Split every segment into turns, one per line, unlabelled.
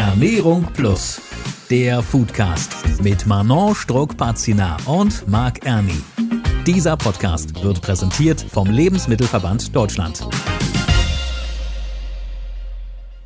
Ernährung Plus, der Foodcast mit Manon Struck-Pazina und Marc Erni. Dieser Podcast wird präsentiert vom Lebensmittelverband Deutschland.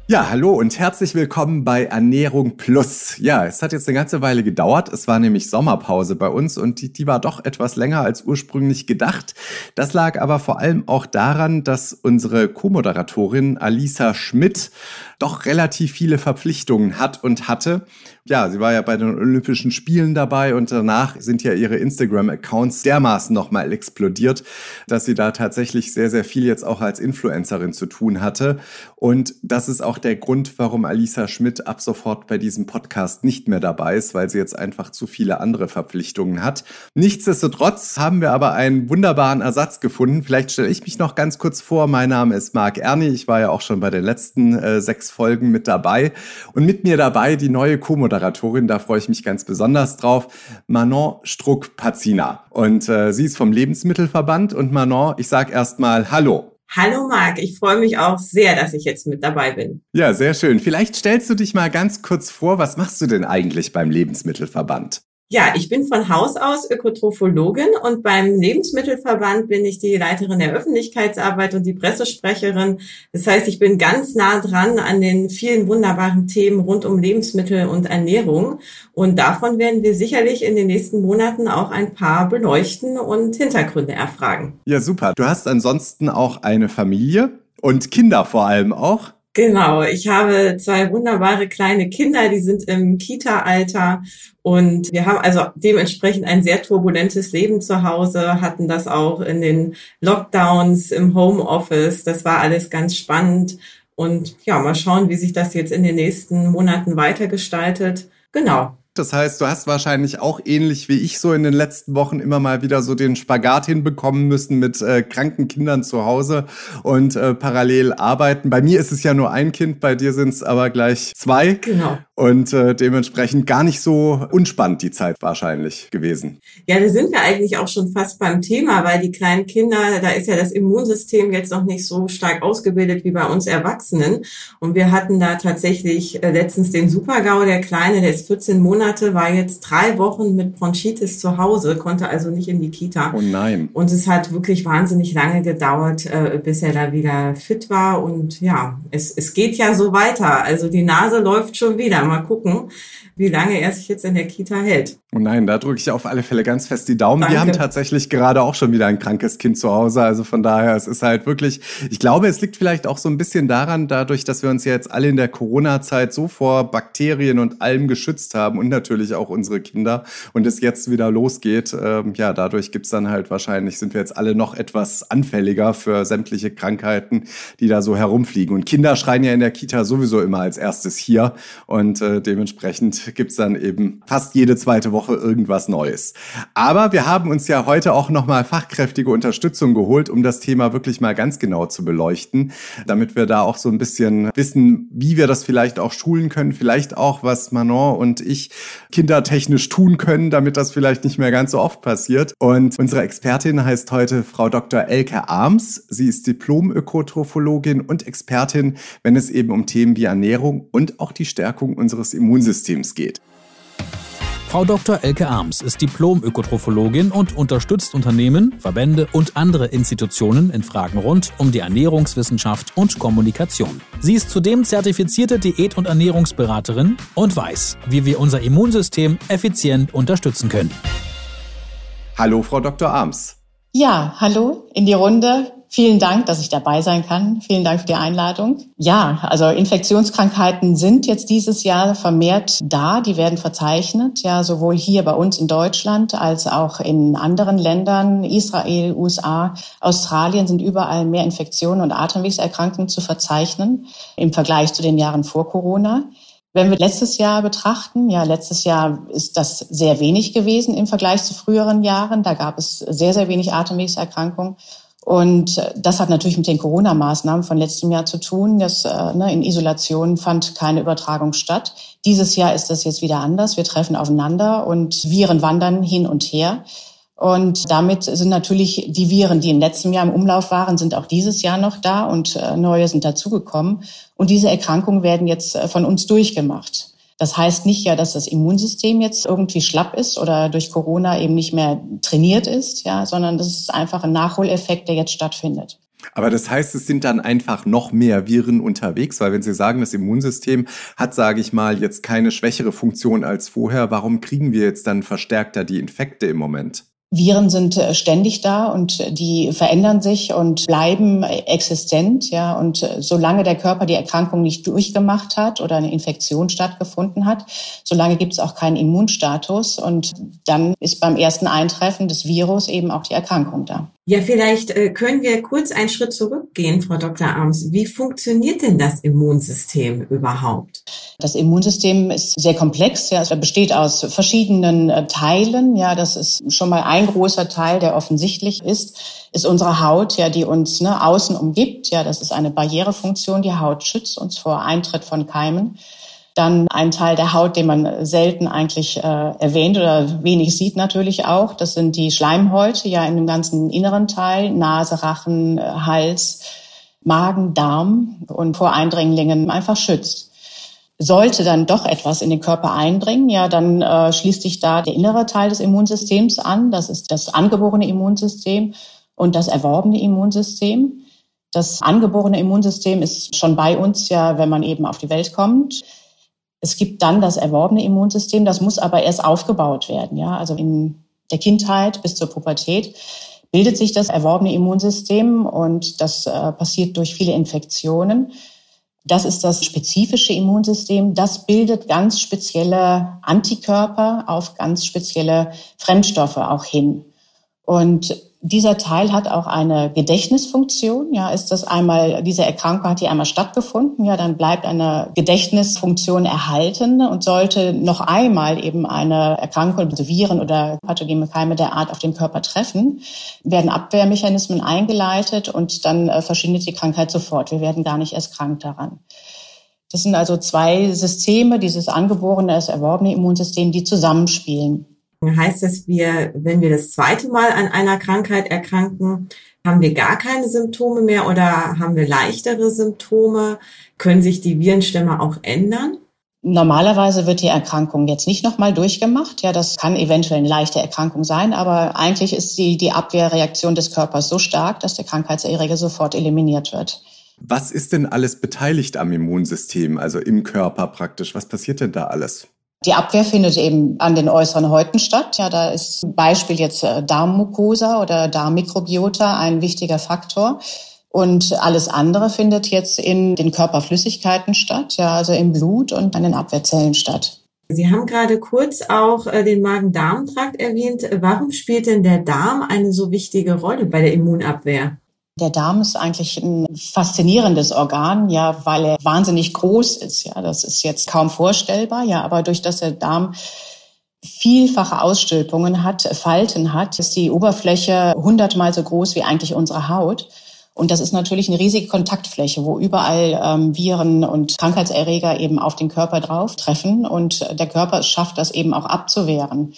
Ja, hallo und herzlich willkommen bei Ernährung Plus. Ja, es hat jetzt eine ganze Weile gedauert. Es war nämlich Sommerpause bei uns und die, die war doch etwas länger als ursprünglich gedacht. Das lag aber vor allem auch daran, dass unsere Co-Moderatorin Alisa Schmidt doch relativ viele Verpflichtungen hat und hatte. Ja, sie war ja bei den Olympischen Spielen dabei und danach sind ja ihre Instagram-Accounts dermaßen nochmal explodiert, dass sie da tatsächlich sehr, sehr viel jetzt auch als Influencerin zu tun hatte. Und das ist auch der Grund, warum Alisa Schmidt ab sofort bei diesem Podcast nicht mehr dabei ist, weil sie jetzt einfach zu viele andere Verpflichtungen hat. Nichtsdestotrotz haben wir aber einen wunderbaren Ersatz gefunden. Vielleicht stelle ich mich noch ganz kurz vor. Mein Name ist Marc Erni. Ich war ja auch schon bei den letzten äh, sechs sechs Folgen mit dabei. Und mit mir dabei die neue Co-Moderatorin, da freue ich mich ganz besonders drauf, Manon Struck-Pazina. Und äh, sie ist vom Lebensmittelverband. Und Manon, ich sage erstmal Hallo.
Hallo Marc, ich freue mich auch sehr, dass ich jetzt mit dabei bin.
Ja, sehr schön. Vielleicht stellst du dich mal ganz kurz vor, was machst du denn eigentlich beim Lebensmittelverband?
Ja, ich bin von Haus aus Ökotrophologin und beim Lebensmittelverband bin ich die Leiterin der Öffentlichkeitsarbeit und die Pressesprecherin. Das heißt, ich bin ganz nah dran an den vielen wunderbaren Themen rund um Lebensmittel und Ernährung. Und davon werden wir sicherlich in den nächsten Monaten auch ein paar beleuchten und Hintergründe erfragen.
Ja, super. Du hast ansonsten auch eine Familie und Kinder vor allem auch.
Genau, ich habe zwei wunderbare kleine Kinder, die sind im Kita-Alter und wir haben also dementsprechend ein sehr turbulentes Leben zu Hause, hatten das auch in den Lockdowns, im Homeoffice. Das war alles ganz spannend. Und ja, mal schauen, wie sich das jetzt in den nächsten Monaten weitergestaltet. Genau.
Das heißt, du hast wahrscheinlich auch ähnlich wie ich so in den letzten Wochen immer mal wieder so den Spagat hinbekommen müssen mit äh, kranken Kindern zu Hause und äh, parallel arbeiten. Bei mir ist es ja nur ein Kind, bei dir sind es aber gleich zwei.
Genau.
Und äh, dementsprechend gar nicht so unspannend die Zeit wahrscheinlich gewesen.
Ja, da sind wir eigentlich auch schon fast beim Thema, weil die kleinen Kinder, da ist ja das Immunsystem jetzt noch nicht so stark ausgebildet wie bei uns Erwachsenen. Und wir hatten da tatsächlich äh, letztens den Supergau, der Kleine, der ist 14 Monate, war jetzt drei Wochen mit Bronchitis zu Hause, konnte also nicht in die Kita.
Oh nein.
Und es hat wirklich wahnsinnig lange gedauert, äh, bis er da wieder fit war. Und ja, es, es geht ja so weiter. Also die Nase läuft schon wieder mal gucken, wie lange er sich jetzt in der Kita hält.
Oh nein, da drücke ich auf alle Fälle ganz fest die Daumen. Danke. Wir haben tatsächlich gerade auch schon wieder ein krankes Kind zu Hause. Also von daher, es ist halt wirklich, ich glaube, es liegt vielleicht auch so ein bisschen daran, dadurch, dass wir uns ja jetzt alle in der Corona-Zeit so vor Bakterien und allem geschützt haben und natürlich auch unsere Kinder und es jetzt wieder losgeht. Ähm, ja, dadurch gibt's dann halt wahrscheinlich, sind wir jetzt alle noch etwas anfälliger für sämtliche Krankheiten, die da so herumfliegen. Und Kinder schreien ja in der Kita sowieso immer als erstes hier und äh, dementsprechend gibt's dann eben fast jede zweite Woche irgendwas Neues. Aber wir haben uns ja heute auch nochmal fachkräftige Unterstützung geholt, um das Thema wirklich mal ganz genau zu beleuchten, damit wir da auch so ein bisschen wissen, wie wir das vielleicht auch schulen können, vielleicht auch, was Manon und ich kindertechnisch tun können, damit das vielleicht nicht mehr ganz so oft passiert. Und unsere Expertin heißt heute Frau Dr. Elke Arms. Sie ist Diplom-Ökotrophologin und Expertin, wenn es eben um Themen wie Ernährung und auch die Stärkung unseres Immunsystems geht.
Frau Dr. Elke Arms ist Diplom-Ökotrophologin und unterstützt Unternehmen, Verbände und andere Institutionen in Fragen rund um die Ernährungswissenschaft und Kommunikation. Sie ist zudem zertifizierte Diät- und Ernährungsberaterin und weiß, wie wir unser Immunsystem effizient unterstützen können.
Hallo, Frau Dr. Arms.
Ja, hallo in die Runde. Vielen Dank, dass ich dabei sein kann. Vielen Dank für die Einladung. Ja, also Infektionskrankheiten sind jetzt dieses Jahr vermehrt da. Die werden verzeichnet, ja, sowohl hier bei uns in Deutschland als auch in anderen Ländern. Israel, USA, Australien sind überall mehr Infektionen und Atemwegserkrankungen zu verzeichnen im Vergleich zu den Jahren vor Corona. Wenn wir letztes Jahr betrachten, ja, letztes Jahr ist das sehr wenig gewesen im Vergleich zu früheren Jahren. Da gab es sehr, sehr wenig Atemwegserkrankungen. Und äh, das hat natürlich mit den Corona-Maßnahmen von letztem Jahr zu tun. Das, äh, ne, in Isolation fand keine Übertragung statt. Dieses Jahr ist das jetzt wieder anders. Wir treffen aufeinander und Viren wandern hin und her. Und damit sind natürlich die Viren, die im letzten Jahr im Umlauf waren, sind auch dieses Jahr noch da und äh, neue sind dazugekommen. Und diese Erkrankungen werden jetzt äh, von uns durchgemacht. Das heißt nicht ja, dass das Immunsystem jetzt irgendwie schlapp ist oder durch Corona eben nicht mehr trainiert ist, ja, sondern das ist einfach ein Nachholeffekt, der jetzt stattfindet.
Aber das heißt, es sind dann einfach noch mehr Viren unterwegs, weil wenn Sie sagen, das Immunsystem hat, sage ich mal, jetzt keine schwächere Funktion als vorher, warum kriegen wir jetzt dann verstärkter die Infekte im Moment?
Viren sind äh, ständig da und die verändern sich und bleiben existent, ja. Und äh, solange der Körper die Erkrankung nicht durchgemacht hat oder eine Infektion stattgefunden hat, solange gibt es auch keinen Immunstatus und dann ist beim ersten Eintreffen des Virus eben auch die Erkrankung da.
Ja, vielleicht äh, können wir kurz einen Schritt zurückgehen, Frau Dr. Arms. Wie funktioniert denn das Immunsystem überhaupt?
Das Immunsystem ist sehr komplex. Ja, es besteht aus verschiedenen äh, Teilen. Ja, das ist schon mal ein großer Teil, der offensichtlich ist, ist unsere Haut, ja, die uns ne, außen umgibt. Ja, das ist eine Barrierefunktion. Die Haut schützt uns vor Eintritt von Keimen. Dann ein Teil der Haut, den man selten eigentlich äh, erwähnt oder wenig sieht natürlich auch. Das sind die Schleimhäute, ja in dem ganzen inneren Teil, Nase, Rachen, äh, Hals, Magen, Darm und vor Eindringlingen einfach schützt. Sollte dann doch etwas in den Körper eindringen, ja, dann äh, schließt sich da der innere Teil des Immunsystems an. Das ist das angeborene Immunsystem und das erworbene Immunsystem. Das angeborene Immunsystem ist schon bei uns ja, wenn man eben auf die Welt kommt. Es gibt dann das erworbene Immunsystem, das muss aber erst aufgebaut werden. Ja, also in der Kindheit bis zur Pubertät bildet sich das erworbene Immunsystem und das äh, passiert durch viele Infektionen. Das ist das spezifische Immunsystem. Das bildet ganz spezielle Antikörper auf ganz spezielle Fremdstoffe auch hin. Und dieser Teil hat auch eine Gedächtnisfunktion. Ja, ist das einmal, diese Erkrankung hat hier einmal stattgefunden, ja, dann bleibt eine Gedächtnisfunktion erhalten und sollte noch einmal eben eine Erkrankung, also Viren oder pathogene Keime der Art auf den Körper treffen, werden Abwehrmechanismen eingeleitet und dann äh, verschwindet die Krankheit sofort. Wir werden gar nicht erst krank daran. Das sind also zwei Systeme, dieses angeborene, das erworbene Immunsystem, die zusammenspielen
heißt das, wir, wenn wir das zweite Mal an einer Krankheit erkranken, haben wir gar keine Symptome mehr oder haben wir leichtere Symptome? Können sich die Virenstämme auch ändern?
Normalerweise wird die Erkrankung jetzt nicht nochmal durchgemacht. Ja, das kann eventuell eine leichte Erkrankung sein, aber eigentlich ist die, die Abwehrreaktion des Körpers so stark, dass der Krankheitserreger sofort eliminiert wird.
Was ist denn alles beteiligt am Immunsystem, also im Körper praktisch? Was passiert denn da alles?
Die Abwehr findet eben an den äußeren Häuten statt. Ja, da ist zum Beispiel jetzt äh, Darmmucosa oder Darmmikrobiota ein wichtiger Faktor. Und alles andere findet jetzt in den Körperflüssigkeiten statt, ja, also im Blut und an den Abwehrzellen statt.
Sie haben gerade kurz auch äh, den Magen-Darm-Trakt erwähnt. Warum spielt denn der Darm eine so wichtige Rolle bei der Immunabwehr?
Der Darm ist eigentlich ein faszinierendes Organ, ja, weil er wahnsinnig groß ist. Ja, das ist jetzt kaum vorstellbar, ja, aber durch das der Darm vielfache Ausstülpungen hat, Falten hat, ist die Oberfläche hundertmal so groß wie eigentlich unsere Haut. Und das ist natürlich eine riesige Kontaktfläche, wo überall ähm, Viren und Krankheitserreger eben auf den Körper drauf treffen und der Körper schafft das eben auch abzuwehren.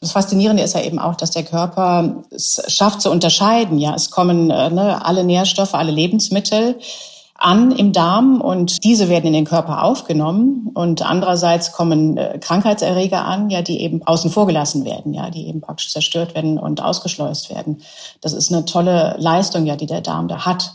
Das Faszinierende ist ja eben auch, dass der Körper es schafft zu unterscheiden. Ja, es kommen äh, ne, alle Nährstoffe, alle Lebensmittel an im Darm und diese werden in den Körper aufgenommen und andererseits kommen äh, Krankheitserreger an, ja, die eben außen vor gelassen werden, ja, die eben praktisch zerstört werden und ausgeschleust werden. Das ist eine tolle Leistung, ja, die der Darm da hat.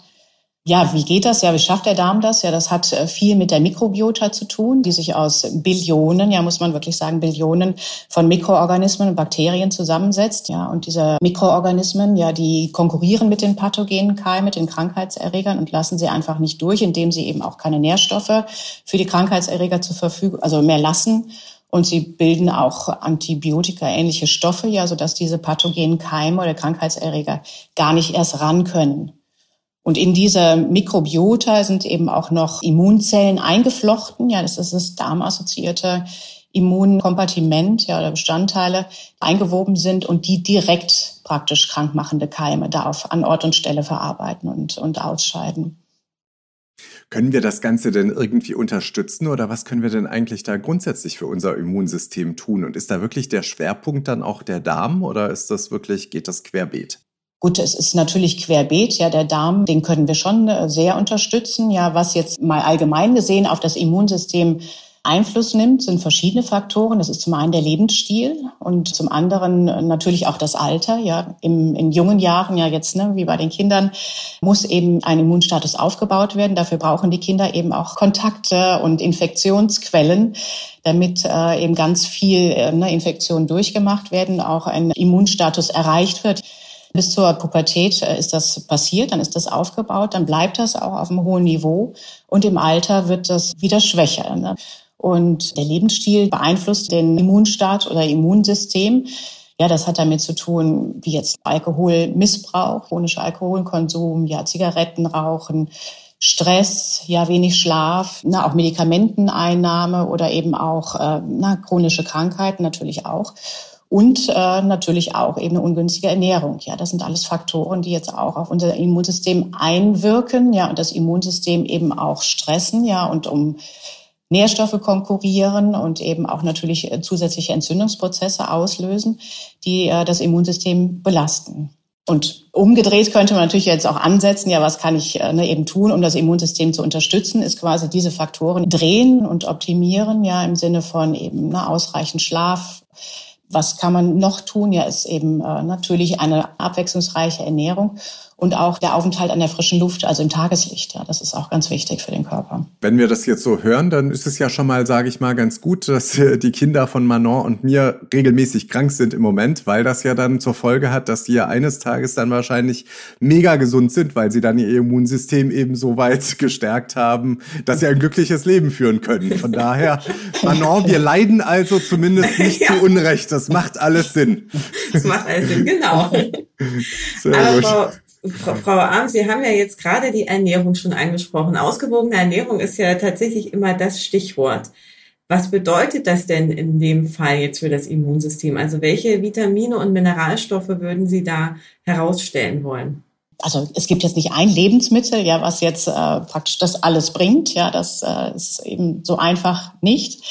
Ja, wie geht das? Ja, wie schafft der Darm das? Ja, das hat äh, viel mit der Mikrobiota zu tun, die sich aus Billionen, ja, muss man wirklich sagen, Billionen von Mikroorganismen und Bakterien zusammensetzt. Ja, und diese Mikroorganismen, ja, die konkurrieren mit den pathogenen Keimen, mit den Krankheitserregern und lassen sie einfach nicht durch, indem sie eben auch keine Nährstoffe für die Krankheitserreger zur Verfügung, also mehr lassen. Und sie bilden auch Antibiotika-ähnliche Stoffe, ja, sodass diese pathogenen Keime oder Krankheitserreger gar nicht erst ran können. Und in dieser Mikrobiota sind eben auch noch Immunzellen eingeflochten. Ja, das ist das darmassoziierte Immunkompartiment, ja, oder Bestandteile eingewoben sind und die direkt praktisch krankmachende Keime da auf, an Ort und Stelle verarbeiten und, und ausscheiden.
Können wir das Ganze denn irgendwie unterstützen oder was können wir denn eigentlich da grundsätzlich für unser Immunsystem tun? Und ist da wirklich der Schwerpunkt dann auch der Darm oder ist das wirklich, geht das querbeet?
Gut, es ist natürlich querbeet, ja, der Darm, den können wir schon äh, sehr unterstützen. Ja, was jetzt mal allgemein gesehen auf das Immunsystem Einfluss nimmt, sind verschiedene Faktoren. Das ist zum einen der Lebensstil und zum anderen natürlich auch das Alter. Ja, im, in jungen Jahren, ja jetzt, ne, wie bei den Kindern, muss eben ein Immunstatus aufgebaut werden. Dafür brauchen die Kinder eben auch Kontakte und Infektionsquellen, damit äh, eben ganz viel äh, ne, Infektionen durchgemacht werden, auch ein Immunstatus erreicht wird. Bis zur Pubertät äh, ist das passiert, dann ist das aufgebaut, dann bleibt das auch auf einem hohen Niveau und im Alter wird das wieder schwächer. Ne? Und der Lebensstil beeinflusst den Immunstaat oder Immunsystem. Ja, das hat damit zu tun, wie jetzt Alkoholmissbrauch, chronischer Alkoholkonsum, ja, Zigarettenrauchen, Stress, ja, wenig Schlaf, na, auch Medikamenteneinnahme oder eben auch äh, na, chronische Krankheiten natürlich auch. Und äh, natürlich auch eben eine ungünstige Ernährung. Ja, das sind alles Faktoren, die jetzt auch auf unser Immunsystem einwirken, ja, und das Immunsystem eben auch stressen, ja, und um Nährstoffe konkurrieren und eben auch natürlich äh, zusätzliche Entzündungsprozesse auslösen, die äh, das Immunsystem belasten. Und umgedreht könnte man natürlich jetzt auch ansetzen, ja, was kann ich äh, ne, eben tun, um das Immunsystem zu unterstützen, ist quasi diese Faktoren drehen und optimieren, ja, im Sinne von eben ne, ausreichend Schlaf. Was kann man noch tun? Ja, ist eben äh, natürlich eine abwechslungsreiche Ernährung und auch der Aufenthalt an der frischen Luft, also im Tageslicht. Ja, das ist auch ganz wichtig für den Körper.
Wenn wir das jetzt so hören, dann ist es ja schon mal, sage ich mal, ganz gut, dass äh, die Kinder von Manon und mir regelmäßig krank sind im Moment, weil das ja dann zur Folge hat, dass die ja eines Tages dann wahrscheinlich mega gesund sind, weil sie dann ihr Immunsystem eben so weit gestärkt haben, dass sie ein glückliches Leben führen können. Von daher, Manon, wir leiden also zumindest nicht ja. zu Unrecht. Das macht alles Sinn.
Das macht alles Sinn, genau. Sehr Aber gut. Frau, Frau, Arm, Sie haben ja jetzt gerade die Ernährung schon angesprochen. Ausgewogene Ernährung ist ja tatsächlich immer das Stichwort. Was bedeutet das denn in dem Fall jetzt für das Immunsystem? Also welche Vitamine und Mineralstoffe würden Sie da herausstellen wollen?
Also es gibt jetzt nicht ein Lebensmittel, ja, was jetzt äh, praktisch das alles bringt. Ja, das äh, ist eben so einfach nicht.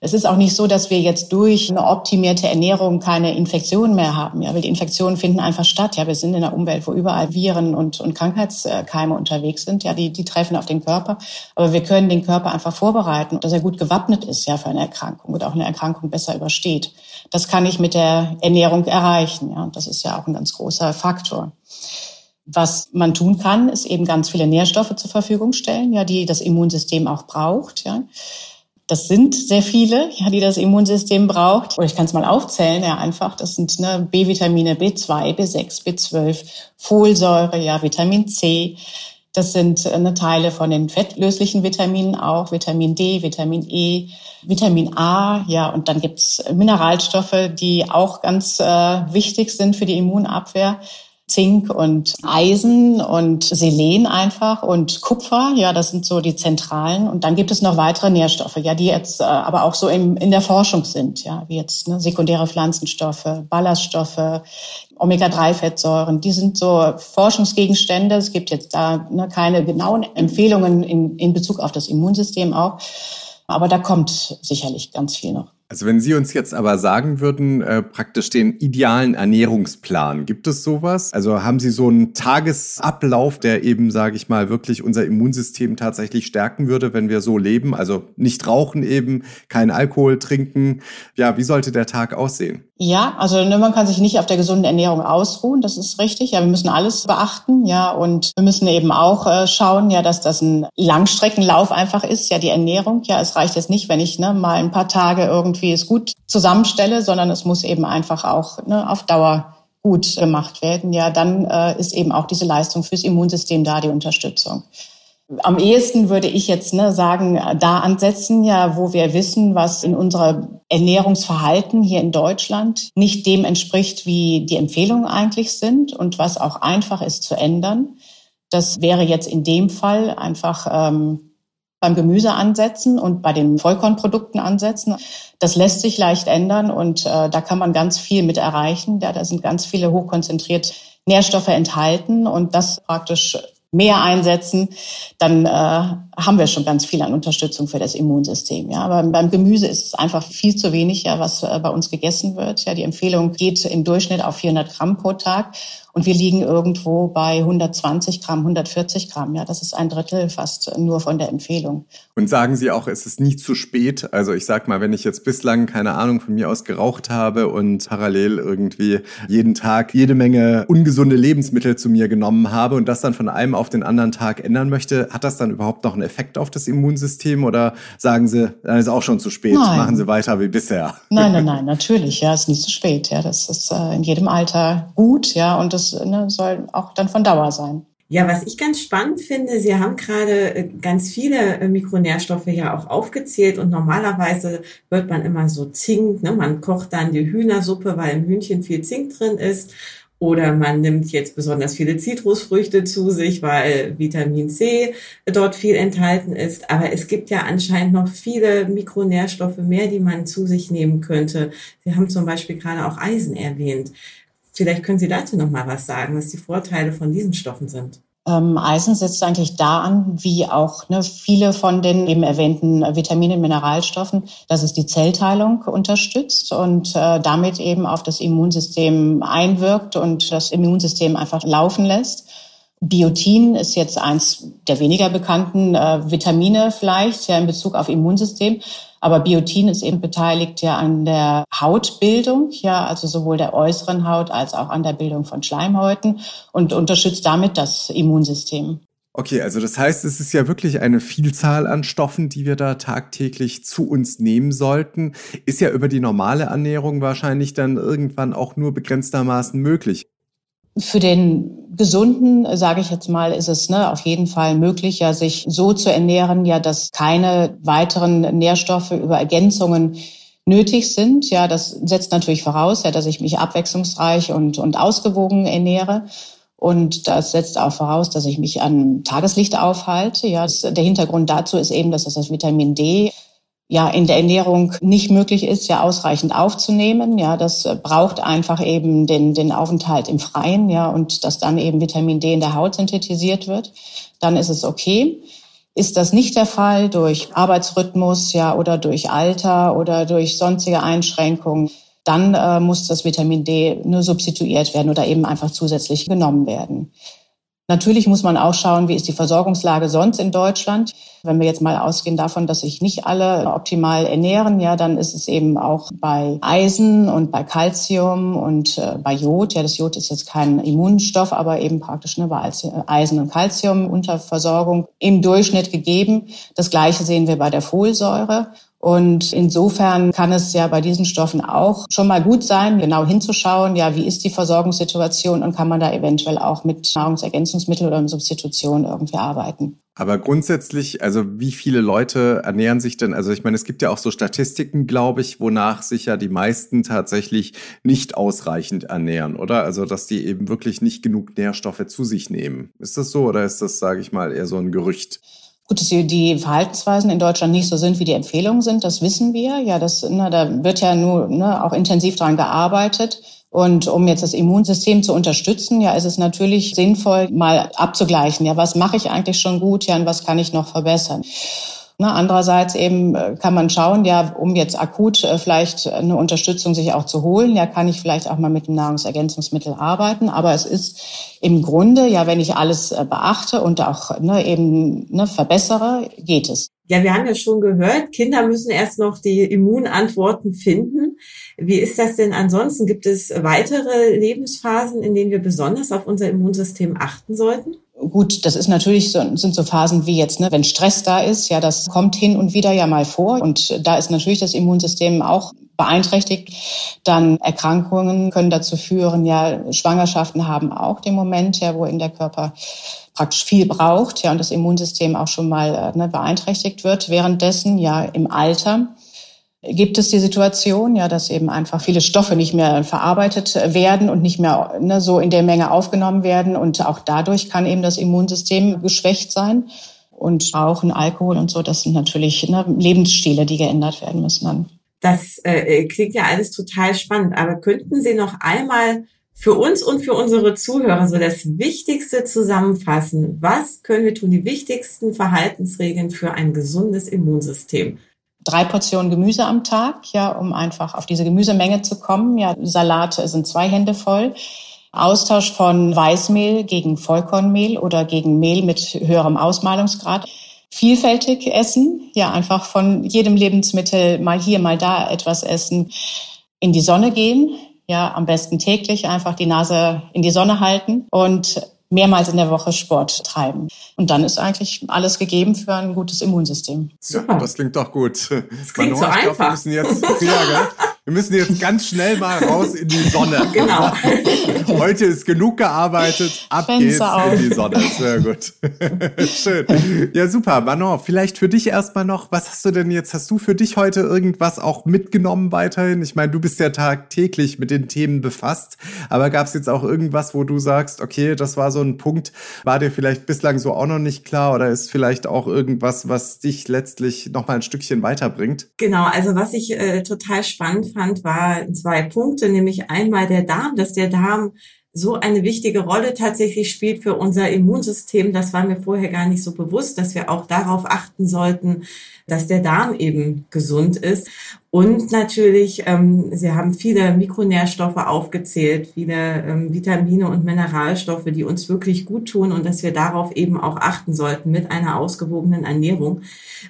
Es ist auch nicht so, dass wir jetzt durch eine optimierte Ernährung keine Infektionen mehr haben, ja, weil die Infektionen finden einfach statt. Ja, wir sind in einer Umwelt, wo überall Viren und, und Krankheitskeime unterwegs sind. Ja, die, die treffen auf den Körper. Aber wir können den Körper einfach vorbereiten, dass er gut gewappnet ist, ja, für eine Erkrankung und auch eine Erkrankung besser übersteht. Das kann ich mit der Ernährung erreichen. Ja, das ist ja auch ein ganz großer Faktor. Was man tun kann, ist eben ganz viele Nährstoffe zur Verfügung stellen, ja, die das Immunsystem auch braucht, ja. Das sind sehr viele, ja, die das Immunsystem braucht. Oder ich kann es mal aufzählen, ja, einfach. Das sind ne, B-Vitamine B2, B6, B12, Folsäure, ja, Vitamin C. Das sind äh, ne, Teile von den fettlöslichen Vitaminen auch, Vitamin D, Vitamin E, Vitamin A, ja, und dann gibt's Mineralstoffe, die auch ganz äh, wichtig sind für die Immunabwehr. Zink und Eisen und Selen einfach und Kupfer. Ja, das sind so die zentralen. Und dann gibt es noch weitere Nährstoffe, ja, die jetzt äh, aber auch so im, in der Forschung sind, ja, wie jetzt ne, sekundäre Pflanzenstoffe, Ballaststoffe, Omega-3-Fettsäuren. Die sind so Forschungsgegenstände. Es gibt jetzt da ne, keine genauen Empfehlungen in, in Bezug auf das Immunsystem auch. Aber da kommt sicherlich ganz viel noch.
Also wenn Sie uns jetzt aber sagen würden, äh, praktisch den idealen Ernährungsplan, gibt es sowas? Also haben Sie so einen Tagesablauf, der eben, sage ich mal, wirklich unser Immunsystem tatsächlich stärken würde, wenn wir so leben? Also nicht rauchen eben, kein Alkohol trinken. Ja, wie sollte der Tag aussehen?
Ja, also ne, man kann sich nicht auf der gesunden Ernährung ausruhen, das ist richtig. Ja, wir müssen alles beachten, ja, und wir müssen eben auch äh, schauen, ja, dass das ein Langstreckenlauf einfach ist, ja, die Ernährung. Ja, es reicht jetzt nicht, wenn ich ne, mal ein paar Tage irgendwie es gut zusammenstelle, sondern es muss eben einfach auch ne, auf Dauer gut gemacht werden. Ja, dann äh, ist eben auch diese Leistung fürs Immunsystem da, die Unterstützung. Am ehesten würde ich jetzt ne, sagen, da ansetzen, ja, wo wir wissen, was in unserer Ernährungsverhalten hier in Deutschland nicht dem entspricht, wie die Empfehlungen eigentlich sind und was auch einfach ist zu ändern. Das wäre jetzt in dem Fall einfach ähm, beim Gemüse ansetzen und bei den Vollkornprodukten ansetzen. Das lässt sich leicht ändern und äh, da kann man ganz viel mit erreichen. Ja, da sind ganz viele hochkonzentriert Nährstoffe enthalten und das praktisch mehr einsetzen, dann äh, haben wir schon ganz viel an Unterstützung für das Immunsystem. Ja, aber beim Gemüse ist es einfach viel zu wenig, ja, was äh, bei uns gegessen wird. Ja, die Empfehlung geht im Durchschnitt auf 400 Gramm pro Tag. Und wir liegen irgendwo bei 120 Gramm, 140 Gramm. Ja, das ist ein Drittel fast nur von der Empfehlung.
Und sagen Sie auch, es ist nie zu spät. Also ich sag mal, wenn ich jetzt bislang keine Ahnung von mir aus geraucht habe und parallel irgendwie jeden Tag jede Menge ungesunde Lebensmittel zu mir genommen habe und das dann von einem auf den anderen Tag ändern möchte, hat das dann überhaupt noch einen Effekt auf das Immunsystem oder sagen Sie, dann ist auch schon zu spät, nein. machen Sie weiter wie bisher?
Nein, nein, nein, natürlich, ja, ist nie zu spät. Ja, das ist äh, in jedem Alter gut, ja, und das ne, soll auch dann von Dauer sein.
Ja, was ich ganz spannend finde, Sie haben gerade äh, ganz viele äh, Mikronährstoffe ja auch aufgezählt und normalerweise wird man immer so Zink, ne? man kocht dann die Hühnersuppe, weil im Hühnchen viel Zink drin ist oder man nimmt jetzt besonders viele Zitrusfrüchte zu sich, weil Vitamin C dort viel enthalten ist. Aber es gibt ja anscheinend noch viele Mikronährstoffe mehr, die man zu sich nehmen könnte. Sie haben zum Beispiel gerade auch Eisen erwähnt. Vielleicht können Sie dazu noch mal was sagen, was die Vorteile von diesen Stoffen sind.
Ähm, Eisen setzt eigentlich da an, wie auch ne, viele von den eben erwähnten Vitaminen, Mineralstoffen, dass es die Zellteilung unterstützt und äh, damit eben auf das Immunsystem einwirkt und das Immunsystem einfach laufen lässt. Biotin ist jetzt eins der weniger bekannten äh, Vitamine vielleicht ja in Bezug auf Immunsystem. Aber Biotin ist eben beteiligt ja an der Hautbildung, ja, also sowohl der äußeren Haut als auch an der Bildung von Schleimhäuten und unterstützt damit das Immunsystem.
Okay, also das heißt, es ist ja wirklich eine Vielzahl an Stoffen, die wir da tagtäglich zu uns nehmen sollten. Ist ja über die normale Ernährung wahrscheinlich dann irgendwann auch nur begrenztermaßen möglich.
Für den Gesunden, sage ich jetzt mal, ist es ne, auf jeden Fall möglich, ja, sich so zu ernähren, ja, dass keine weiteren Nährstoffe über Ergänzungen nötig sind. Ja, das setzt natürlich voraus, ja, dass ich mich abwechslungsreich und, und ausgewogen ernähre. Und das setzt auch voraus, dass ich mich an Tageslicht aufhalte. Ja, das, der Hintergrund dazu ist eben, dass das, das Vitamin D ja in der Ernährung nicht möglich ist, ja ausreichend aufzunehmen. Ja, das braucht einfach eben den, den Aufenthalt im Freien, ja, und dass dann eben Vitamin D in der Haut synthetisiert wird, dann ist es okay. Ist das nicht der Fall durch Arbeitsrhythmus, ja, oder durch Alter oder durch sonstige Einschränkungen, dann äh, muss das Vitamin D nur substituiert werden oder eben einfach zusätzlich genommen werden. Natürlich muss man auch schauen, wie ist die Versorgungslage sonst in Deutschland. Wenn wir jetzt mal ausgehen davon, dass sich nicht alle optimal ernähren, ja, dann ist es eben auch bei Eisen und bei Calcium und äh, bei Jod. Ja, das Jod ist jetzt kein Immunstoff, aber eben praktisch ne, bei Eisen und Calcium unter Versorgung im Durchschnitt gegeben. Das Gleiche sehen wir bei der Folsäure. Und insofern kann es ja bei diesen Stoffen auch schon mal gut sein, genau hinzuschauen, ja, wie ist die Versorgungssituation und kann man da eventuell auch mit Nahrungsergänzungsmitteln oder Substitution irgendwie arbeiten.
Aber grundsätzlich, also wie viele Leute ernähren sich denn? Also ich meine, es gibt ja auch so Statistiken, glaube ich, wonach sich ja die meisten tatsächlich nicht ausreichend ernähren, oder? Also dass die eben wirklich nicht genug Nährstoffe zu sich nehmen. Ist das so oder ist das, sage ich mal, eher so ein Gerücht?
Gut, dass die Verhaltensweisen in Deutschland nicht so sind, wie die Empfehlungen sind, das wissen wir. Ja, das, ne, da wird ja nur ne, auch intensiv dran gearbeitet. Und um jetzt das Immunsystem zu unterstützen, ja, ist es natürlich sinnvoll, mal abzugleichen. Ja, was mache ich eigentlich schon gut? Ja, und was kann ich noch verbessern? Ne, andererseits eben äh, kann man schauen, ja, um jetzt akut äh, vielleicht eine Unterstützung sich auch zu holen, ja, kann ich vielleicht auch mal mit dem Nahrungsergänzungsmittel arbeiten. Aber es ist im Grunde, ja, wenn ich alles äh, beachte und auch ne, eben ne, verbessere, geht es.
Ja, wir haben ja schon gehört, Kinder müssen erst noch die Immunantworten finden. Wie ist das denn ansonsten? Gibt es weitere Lebensphasen, in denen wir besonders auf unser Immunsystem achten sollten?
Gut, das ist natürlich so, sind so Phasen wie jetzt, ne, wenn Stress da ist, ja, das kommt hin und wieder ja mal vor. Und da ist natürlich das Immunsystem auch beeinträchtigt. Dann Erkrankungen können dazu führen, ja, Schwangerschaften haben auch den Moment, ja, wo in der Körper praktisch viel braucht, ja, und das Immunsystem auch schon mal äh, ne, beeinträchtigt wird. Währenddessen, ja, im Alter gibt es die Situation, ja, dass eben einfach viele Stoffe nicht mehr verarbeitet werden und nicht mehr ne, so in der Menge aufgenommen werden. Und auch dadurch kann eben das Immunsystem geschwächt sein. Und Rauchen, Alkohol und so, das sind natürlich ne, Lebensstile, die geändert werden müssen dann.
Das äh, klingt ja alles total spannend. Aber könnten Sie noch einmal für uns und für unsere Zuhörer so das Wichtigste zusammenfassen. Was können wir tun? Die wichtigsten Verhaltensregeln für ein gesundes Immunsystem
drei Portionen Gemüse am Tag, ja, um einfach auf diese Gemüsemenge zu kommen. Ja, Salate sind zwei Hände voll. Austausch von Weißmehl gegen Vollkornmehl oder gegen Mehl mit höherem Ausmalungsgrad. Vielfältig essen, ja, einfach von jedem Lebensmittel mal hier, mal da etwas essen. In die Sonne gehen, ja, am besten täglich einfach die Nase in die Sonne halten und mehrmals in der Woche Sport treiben. Und dann ist eigentlich alles gegeben für ein gutes Immunsystem.
Ja, das klingt doch gut.
Das klingt Manon, so einfach.
Glaub, wir müssen jetzt, ja, wir müssen jetzt ganz schnell mal raus in die Sonne.
Genau.
Heute ist genug gearbeitet. Ab Fenster geht's auf. in die Sonne. Sehr gut. Schön. Ja, super. Manon, vielleicht für dich erstmal noch, was hast du denn jetzt? Hast du für dich heute irgendwas auch mitgenommen weiterhin? Ich meine, du bist ja tagtäglich mit den Themen befasst, aber gab es jetzt auch irgendwas, wo du sagst, okay, das war so ein Punkt, war dir vielleicht bislang so auch noch nicht klar oder ist vielleicht auch irgendwas, was dich letztlich noch mal ein Stückchen weiterbringt?
Genau, also was ich äh, total spannend fand, war zwei Punkte, nämlich einmal der Darm, dass der Darm so eine wichtige Rolle tatsächlich spielt für unser Immunsystem. Das war mir vorher gar nicht so bewusst, dass wir auch darauf achten sollten, dass der Darm eben gesund ist. Und natürlich, ähm, Sie haben viele Mikronährstoffe aufgezählt, viele ähm, Vitamine und Mineralstoffe, die uns wirklich gut tun und dass wir darauf eben auch achten sollten mit einer ausgewogenen Ernährung.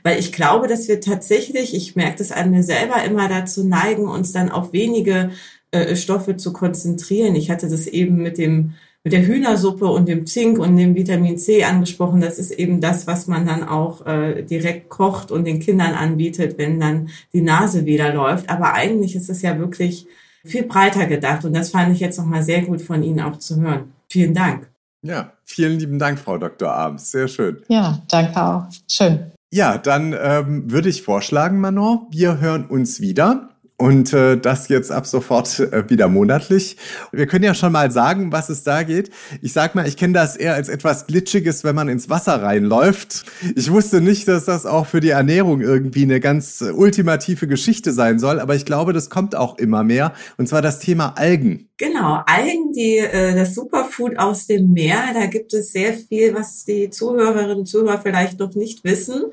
Weil ich glaube, dass wir tatsächlich, ich merke das an mir selber, immer dazu neigen, uns dann auf wenige äh, Stoffe zu konzentrieren. Ich hatte das eben mit dem mit der Hühnersuppe und dem Zink und dem Vitamin C angesprochen. Das ist eben das, was man dann auch äh, direkt kocht und den Kindern anbietet, wenn dann die Nase wieder läuft. Aber eigentlich ist es ja wirklich viel breiter gedacht und das fand ich jetzt nochmal sehr gut von Ihnen auch zu hören. Vielen Dank.
Ja, vielen lieben Dank, Frau Dr. Abends. Sehr schön.
Ja, danke auch. Schön.
Ja, dann ähm, würde ich vorschlagen, Manon, wir hören uns wieder. Und äh, das jetzt ab sofort äh, wieder monatlich. Wir können ja schon mal sagen, was es da geht. Ich sag mal, ich kenne das eher als etwas Glitschiges, wenn man ins Wasser reinläuft. Ich wusste nicht, dass das auch für die Ernährung irgendwie eine ganz äh, ultimative Geschichte sein soll, aber ich glaube, das kommt auch immer mehr. Und zwar das Thema Algen.
Genau, Algen, die äh, das Superfood aus dem Meer. Da gibt es sehr viel, was die Zuhörerinnen und Zuhörer vielleicht noch nicht wissen,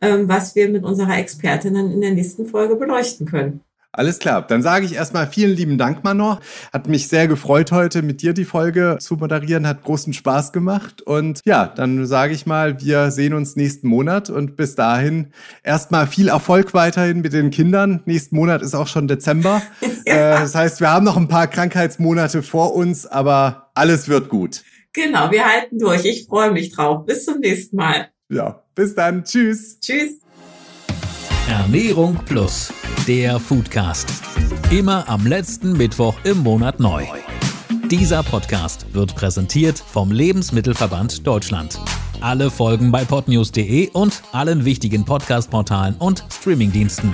ähm, was wir mit unserer Expertin dann in der nächsten Folge beleuchten können.
Alles klar. Dann sage ich erstmal vielen lieben Dank, Manor. Hat mich sehr gefreut, heute mit dir die Folge zu moderieren. Hat großen Spaß gemacht. Und ja, dann sage ich mal, wir sehen uns nächsten Monat. Und bis dahin erstmal viel Erfolg weiterhin mit den Kindern. Nächsten Monat ist auch schon Dezember. ja. äh, das heißt, wir haben noch ein paar Krankheitsmonate vor uns, aber alles wird gut.
Genau, wir halten durch. Ich freue mich drauf. Bis zum nächsten Mal.
Ja, bis dann. Tschüss.
Tschüss.
Ernährung Plus, der Foodcast. Immer am letzten Mittwoch im Monat neu. Dieser Podcast wird präsentiert vom Lebensmittelverband Deutschland. Alle Folgen bei podnews.de und allen wichtigen Podcast-Portalen und Streamingdiensten.